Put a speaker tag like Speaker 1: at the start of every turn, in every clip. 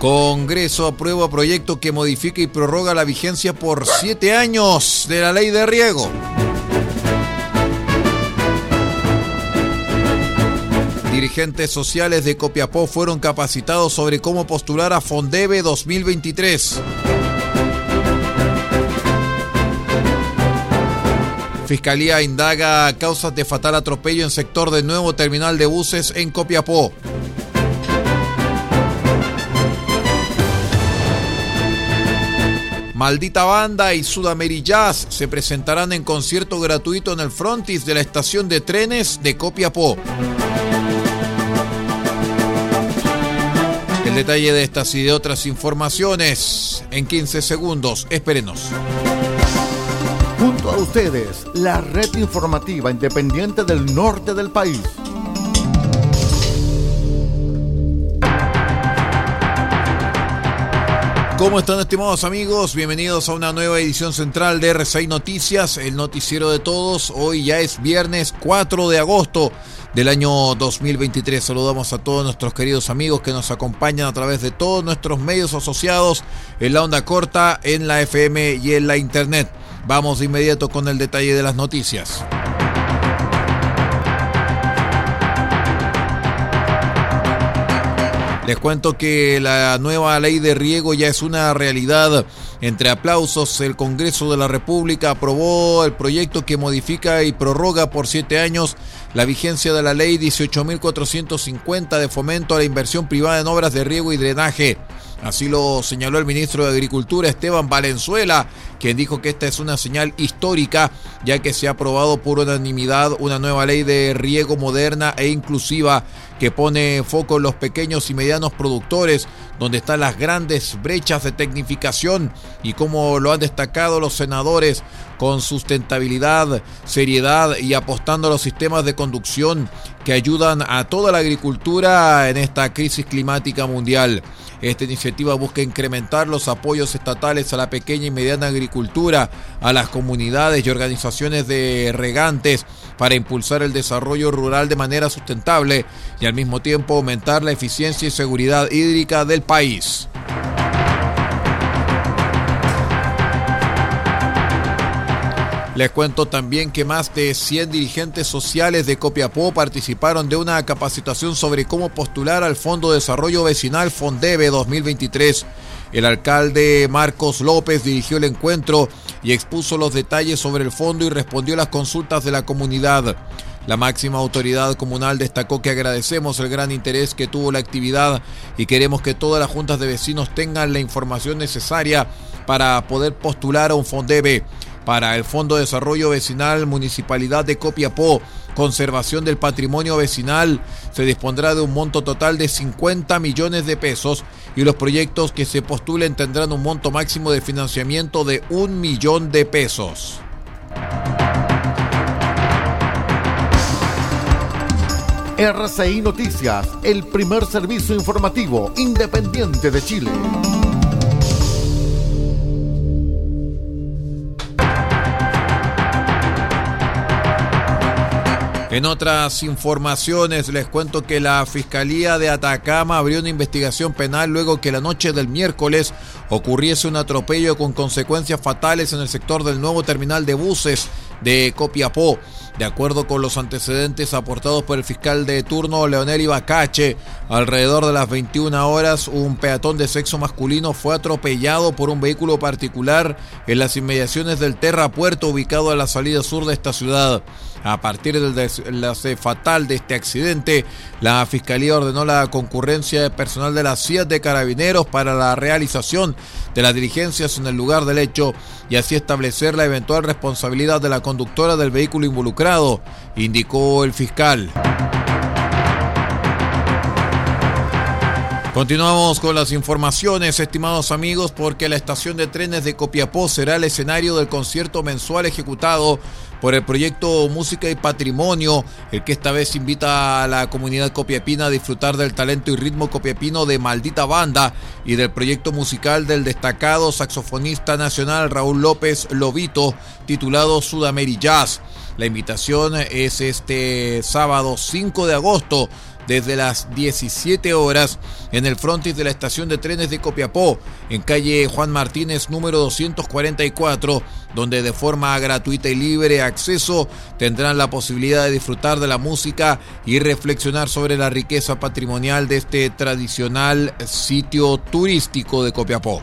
Speaker 1: Congreso aprueba proyecto que modifica y prorroga la vigencia por siete años de la ley de riego. Dirigentes sociales de Copiapó fueron capacitados sobre cómo postular a Fondebe 2023. Fiscalía indaga causas de fatal atropello en sector del nuevo terminal de buses en Copiapó. Maldita Banda y Jazz se presentarán en concierto gratuito en el frontis de la estación de trenes de Copiapó. El detalle de estas y de otras informaciones en 15 segundos. Espérenos.
Speaker 2: Junto a ustedes, la red informativa independiente del norte del país.
Speaker 1: ¿Cómo están estimados amigos? Bienvenidos a una nueva edición central de R6 Noticias, el noticiero de todos. Hoy ya es viernes 4 de agosto del año 2023. Saludamos a todos nuestros queridos amigos que nos acompañan a través de todos nuestros medios asociados en la onda corta, en la FM y en la internet. Vamos de inmediato con el detalle de las noticias. Les cuento que la nueva ley de riego ya es una realidad. Entre aplausos, el Congreso de la República aprobó el proyecto que modifica y prorroga por siete años la vigencia de la ley 18.450 de fomento a la inversión privada en obras de riego y drenaje. Así lo señaló el ministro de Agricultura Esteban Valenzuela, quien dijo que esta es una señal histórica, ya que se ha aprobado por unanimidad una nueva ley de riego moderna e inclusiva que pone foco en los pequeños y medianos productores, donde están las grandes brechas de tecnificación y como lo han destacado los senadores, con sustentabilidad, seriedad y apostando a los sistemas de conducción que ayudan a toda la agricultura en esta crisis climática mundial. Esta iniciativa busca incrementar los apoyos estatales a la pequeña y mediana agricultura, a las comunidades y organizaciones de regantes para impulsar el desarrollo rural de manera sustentable y al mismo tiempo aumentar la eficiencia y seguridad hídrica del país. Les cuento también que más de 100 dirigentes sociales de Copiapó participaron de una capacitación sobre cómo postular al Fondo de Desarrollo Vecinal Fondebe 2023. El alcalde Marcos López dirigió el encuentro y expuso los detalles sobre el fondo y respondió las consultas de la comunidad. La máxima autoridad comunal destacó que agradecemos el gran interés que tuvo la actividad y queremos que todas las juntas de vecinos tengan la información necesaria para poder postular a un Fondebe para el Fondo de Desarrollo Vecinal Municipalidad de Copiapó, conservación del patrimonio vecinal, se dispondrá de un monto total de 50 millones de pesos y los proyectos que se postulen tendrán un monto máximo de financiamiento de un millón de pesos.
Speaker 2: RCI Noticias, el primer servicio informativo independiente de Chile.
Speaker 1: En otras informaciones les cuento que la Fiscalía de Atacama abrió una investigación penal luego que la noche del miércoles ocurriese un atropello con consecuencias fatales en el sector del nuevo terminal de buses de Copiapó. De acuerdo con los antecedentes aportados por el fiscal de turno Leonel Ibacache, alrededor de las 21 horas un peatón de sexo masculino fue atropellado por un vehículo particular en las inmediaciones del Terra Puerto ubicado a la salida sur de esta ciudad. A partir del desenlace fatal de este accidente, la Fiscalía ordenó la concurrencia de personal de la CIA de Carabineros para la realización de las diligencias en el lugar del hecho y así establecer la eventual responsabilidad de la conductora del vehículo involucrado, indicó el fiscal. Continuamos con las informaciones, estimados amigos, porque la estación de trenes de Copiapó será el escenario del concierto mensual ejecutado por el proyecto Música y Patrimonio, el que esta vez invita a la comunidad copiapina a disfrutar del talento y ritmo copiapino de Maldita Banda y del proyecto musical del destacado saxofonista nacional Raúl López Lobito, titulado Sudameri Jazz. La invitación es este sábado 5 de agosto desde las 17 horas en el frontis de la estación de trenes de Copiapó, en calle Juan Martínez número 244, donde de forma gratuita y libre acceso tendrán la posibilidad de disfrutar de la música y reflexionar sobre la riqueza patrimonial de este tradicional sitio turístico de Copiapó.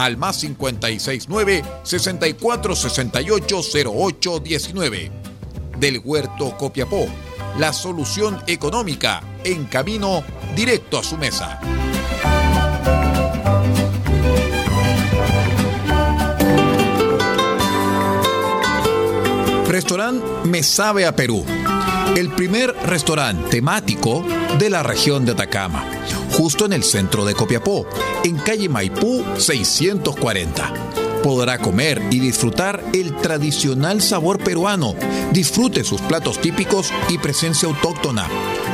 Speaker 1: al más 569 64 68 08 19. Del Huerto Copiapó, la solución económica en camino directo a su mesa. Restaurante Me Sabe a Perú. El primer restaurante temático de la región de Atacama justo en el centro de Copiapó, en calle Maipú 640. Podrá comer y disfrutar el tradicional sabor peruano. Disfrute sus platos típicos y presencia autóctona.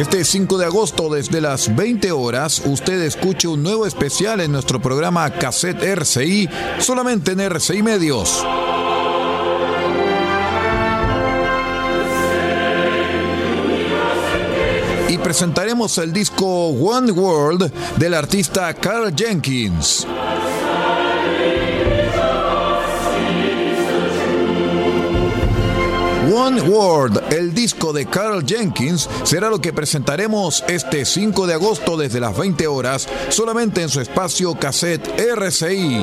Speaker 1: Este 5 de agosto, desde las 20 horas, usted escuche un nuevo especial en nuestro programa Cassette RCI, solamente en RCI Medios. Y presentaremos el disco One World del artista Carl Jenkins. One World, el disco de Carl Jenkins, será lo que presentaremos este 5 de agosto desde las 20 horas, solamente en su espacio cassette RCI.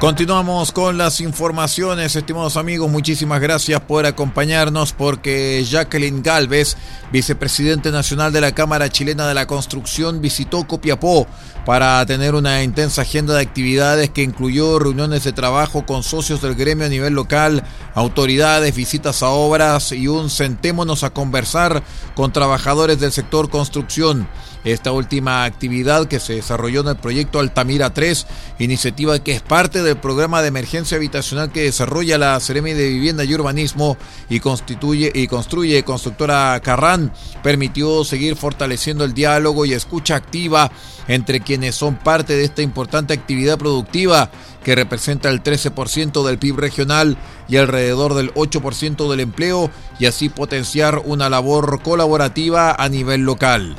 Speaker 1: Continuamos con las informaciones, estimados amigos. Muchísimas gracias por acompañarnos porque Jacqueline Galvez, vicepresidente nacional de la Cámara Chilena de la Construcción, visitó Copiapó para tener una intensa agenda de actividades que incluyó reuniones de trabajo con socios del gremio a nivel local, autoridades, visitas a obras y un sentémonos a conversar con trabajadores del sector construcción. Esta última actividad que se desarrolló en el proyecto Altamira 3, iniciativa que es parte del programa de emergencia habitacional que desarrolla la Seremi de Vivienda y Urbanismo y constituye y construye constructora Carran, permitió seguir fortaleciendo el diálogo y escucha activa entre quienes son parte de esta importante actividad productiva que representa el 13% del PIB regional y alrededor del 8% del empleo y así potenciar una labor colaborativa a nivel local.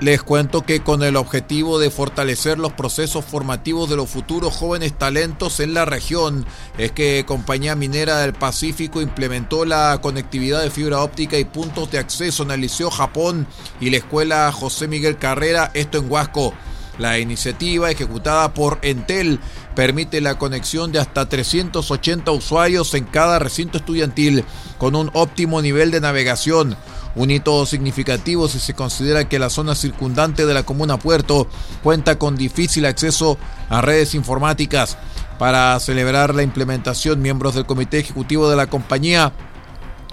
Speaker 1: Les cuento que con el objetivo de fortalecer los procesos formativos de los futuros jóvenes talentos en la región, es que Compañía Minera del Pacífico implementó la conectividad de fibra óptica y puntos de acceso en el Liceo Japón y la Escuela José Miguel Carrera, esto en Huasco. La iniciativa ejecutada por Entel permite la conexión de hasta 380 usuarios en cada recinto estudiantil con un óptimo nivel de navegación un hito significativo si se considera que la zona circundante de la comuna Puerto cuenta con difícil acceso a redes informáticas. Para celebrar la implementación, miembros del comité ejecutivo de la compañía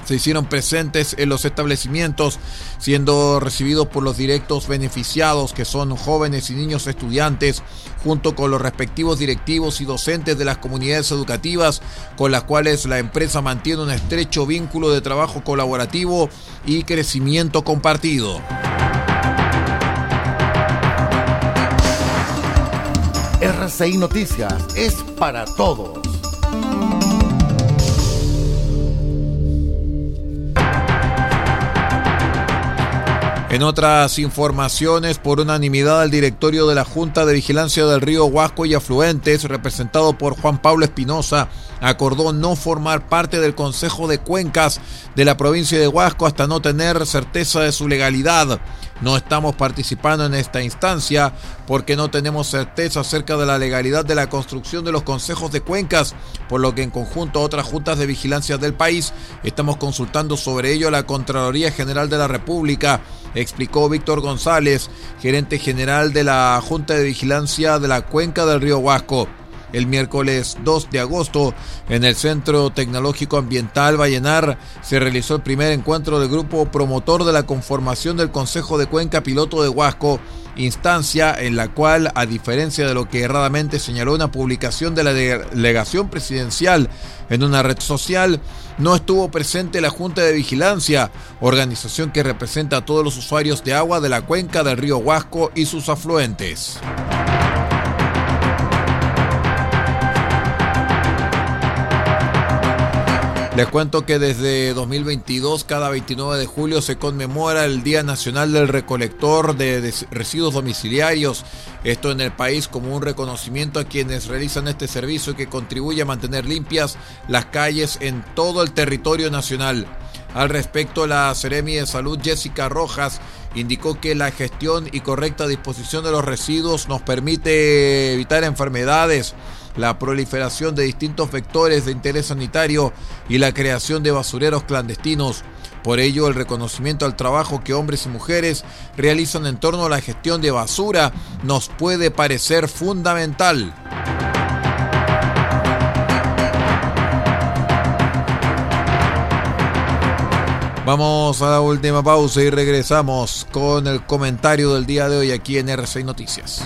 Speaker 1: se hicieron presentes en los establecimientos, siendo recibidos por los directos beneficiados, que son jóvenes y niños estudiantes, junto con los respectivos directivos y docentes de las comunidades educativas, con las cuales la empresa mantiene un estrecho vínculo de trabajo colaborativo y crecimiento compartido.
Speaker 2: RCI Noticias es para todos.
Speaker 1: En otras informaciones, por unanimidad al directorio de la Junta de Vigilancia del Río Huasco y Afluentes, representado por Juan Pablo Espinosa, acordó no formar parte del Consejo de Cuencas de la provincia de Huasco hasta no tener certeza de su legalidad. No estamos participando en esta instancia porque no tenemos certeza acerca de la legalidad de la construcción de los consejos de cuencas, por lo que en conjunto a otras juntas de vigilancia del país estamos consultando sobre ello a la Contraloría General de la República, explicó Víctor González, gerente general de la Junta de Vigilancia de la Cuenca del Río Huasco el miércoles 2 de agosto en el Centro Tecnológico Ambiental Vallenar se realizó el primer encuentro del grupo promotor de la conformación del Consejo de Cuenca Piloto de Huasco, instancia en la cual, a diferencia de lo que erradamente señaló una publicación de la delegación presidencial en una red social, no estuvo presente la Junta de Vigilancia, organización que representa a todos los usuarios de agua de la cuenca del río Huasco y sus afluentes. Les cuento que desde 2022, cada 29 de julio, se conmemora el Día Nacional del Recolector de Residuos Domiciliarios. Esto en el país como un reconocimiento a quienes realizan este servicio que contribuye a mantener limpias las calles en todo el territorio nacional. Al respecto, la Seremi de Salud Jessica Rojas indicó que la gestión y correcta disposición de los residuos nos permite evitar enfermedades la proliferación de distintos vectores de interés sanitario y la creación de basureros clandestinos. Por ello, el reconocimiento al trabajo que hombres y mujeres realizan en torno a la gestión de basura nos puede parecer fundamental. Vamos a la última pausa y regresamos con el comentario del día de hoy aquí en R6 Noticias.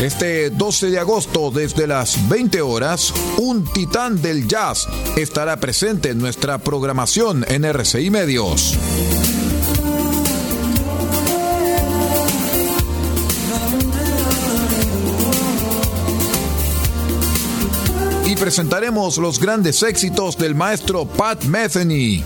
Speaker 1: Este 12 de agosto, desde las 20 horas, un titán del jazz estará presente en nuestra programación en RCI Medios. Y presentaremos los grandes éxitos del maestro Pat Metheny.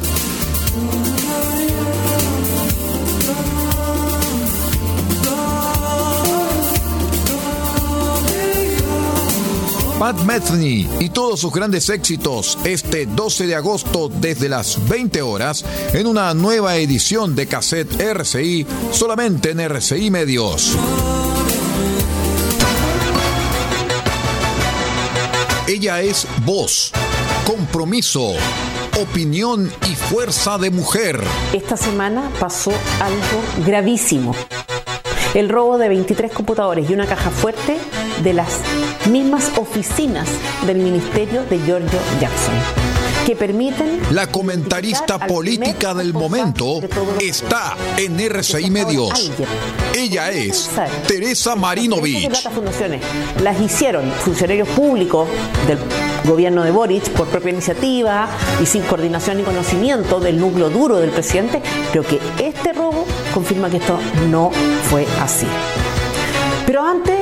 Speaker 1: Pat Metheny y todos sus grandes éxitos este 12 de agosto desde las 20 horas en una nueva edición de cassette RCI solamente en RCI Medios. Ella es voz, compromiso, opinión y fuerza de mujer.
Speaker 3: Esta semana pasó algo gravísimo. El robo de 23 computadores y una caja fuerte de las mismas oficinas del ministerio de Giorgio Jackson que permiten...
Speaker 1: La comentarista política del momento está en RCI Medios. Ella es Teresa Marinovich.
Speaker 3: Las hicieron funcionarios públicos del gobierno de Boric por propia iniciativa y sin coordinación ni conocimiento del núcleo duro del presidente. Creo que este robo confirma que esto no fue así. Pero antes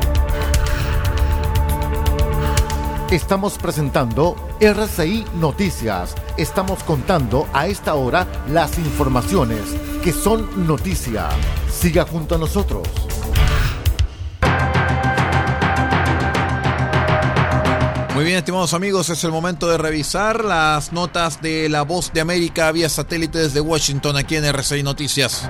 Speaker 2: Estamos presentando RCI Noticias. Estamos contando a esta hora las informaciones que son noticia. Siga junto a nosotros.
Speaker 4: Muy bien, estimados amigos, es el momento de revisar las notas de La Voz de América vía satélite desde Washington, aquí en RCI Noticias.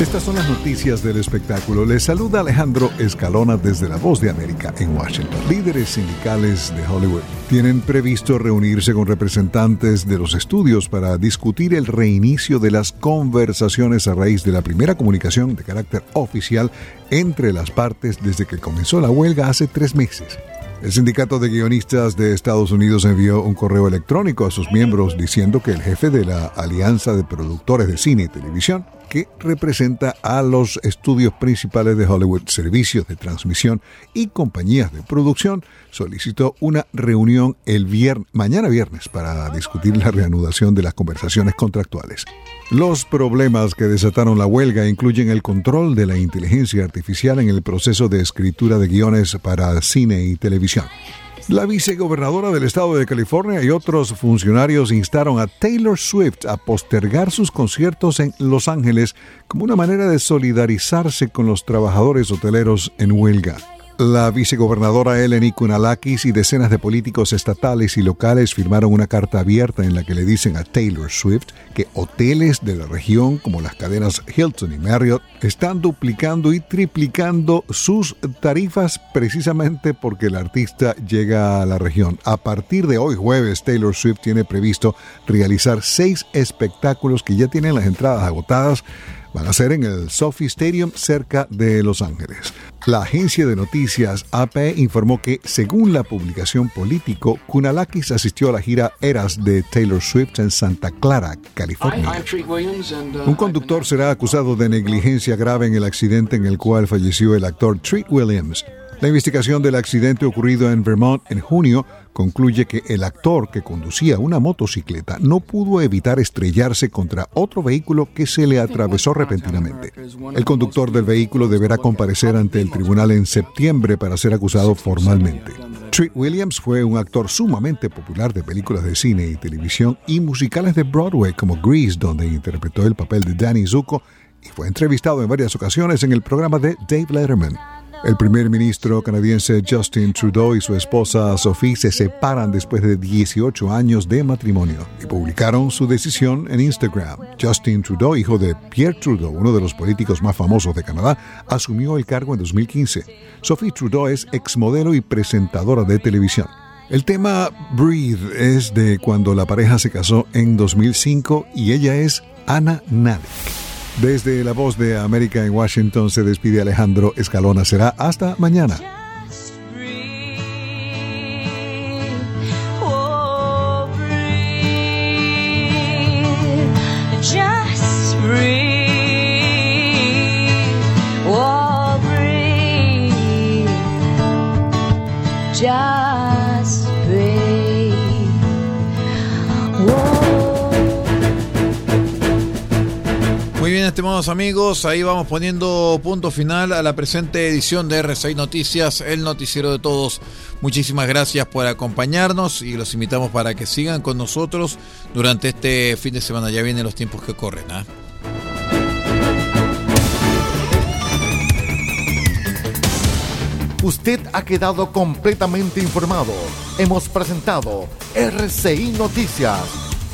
Speaker 5: Estas son las noticias del espectáculo. Les saluda Alejandro Escalona desde La Voz de América en Washington. Líderes sindicales de Hollywood tienen previsto reunirse con representantes de los estudios para discutir el reinicio de las conversaciones a raíz de la primera comunicación de carácter oficial entre las partes desde que comenzó la huelga hace tres meses. El sindicato de guionistas de Estados Unidos envió un correo electrónico a sus miembros diciendo que el jefe de la Alianza de Productores de Cine y Televisión que representa a los estudios principales de Hollywood, servicios de transmisión y compañías de producción, solicitó una reunión el viernes, mañana viernes para discutir la reanudación de las conversaciones contractuales. Los problemas que desataron la huelga incluyen el control de la inteligencia artificial en el proceso de escritura de guiones para cine y televisión. La vicegobernadora del estado de California y otros funcionarios instaron a Taylor Swift a postergar sus conciertos en Los Ángeles como una manera de solidarizarse con los trabajadores hoteleros en huelga. La vicegobernadora Eleni Kunalakis y decenas de políticos estatales y locales firmaron una carta abierta en la que le dicen a Taylor Swift que hoteles de la región como las cadenas Hilton y Marriott están duplicando y triplicando sus tarifas precisamente porque el artista llega a la región. A partir de hoy jueves, Taylor Swift tiene previsto realizar seis espectáculos que ya tienen las entradas agotadas van a ser en el Sophie Stadium cerca de Los Ángeles. La agencia de noticias AP informó que, según la publicación Político, Kunalakis asistió a la gira Eras de Taylor Swift en Santa Clara, California. Un conductor será acusado de negligencia grave en el accidente en el cual falleció el actor Treat Williams. La investigación del accidente ocurrido en Vermont en junio concluye que el actor que conducía una motocicleta no pudo evitar estrellarse contra otro vehículo que se le atravesó repentinamente. El conductor del vehículo deberá comparecer ante el tribunal en septiembre para ser acusado formalmente. Treat Williams fue un actor sumamente popular de películas de cine y televisión y musicales de Broadway como Grease, donde interpretó el papel de Danny Zuko y fue entrevistado en varias ocasiones en el programa de Dave Letterman. El primer ministro canadiense Justin Trudeau y su esposa Sophie se separan después de 18 años de matrimonio y publicaron su decisión en Instagram. Justin Trudeau, hijo de Pierre Trudeau, uno de los políticos más famosos de Canadá, asumió el cargo en 2015. Sophie Trudeau es exmodelo y presentadora de televisión. El tema Breathe es de cuando la pareja se casó en 2005 y ella es Ana Nadek. Desde la voz de América en Washington se despide Alejandro Escalona. Será hasta mañana.
Speaker 1: Amigos, ahí vamos poniendo punto final a la presente edición de R6 Noticias, el noticiero de todos. Muchísimas gracias por acompañarnos y los invitamos para que sigan con nosotros durante este fin de semana. Ya vienen los tiempos que corren. ¿ah?
Speaker 2: Usted ha quedado completamente informado. Hemos presentado RCI Noticias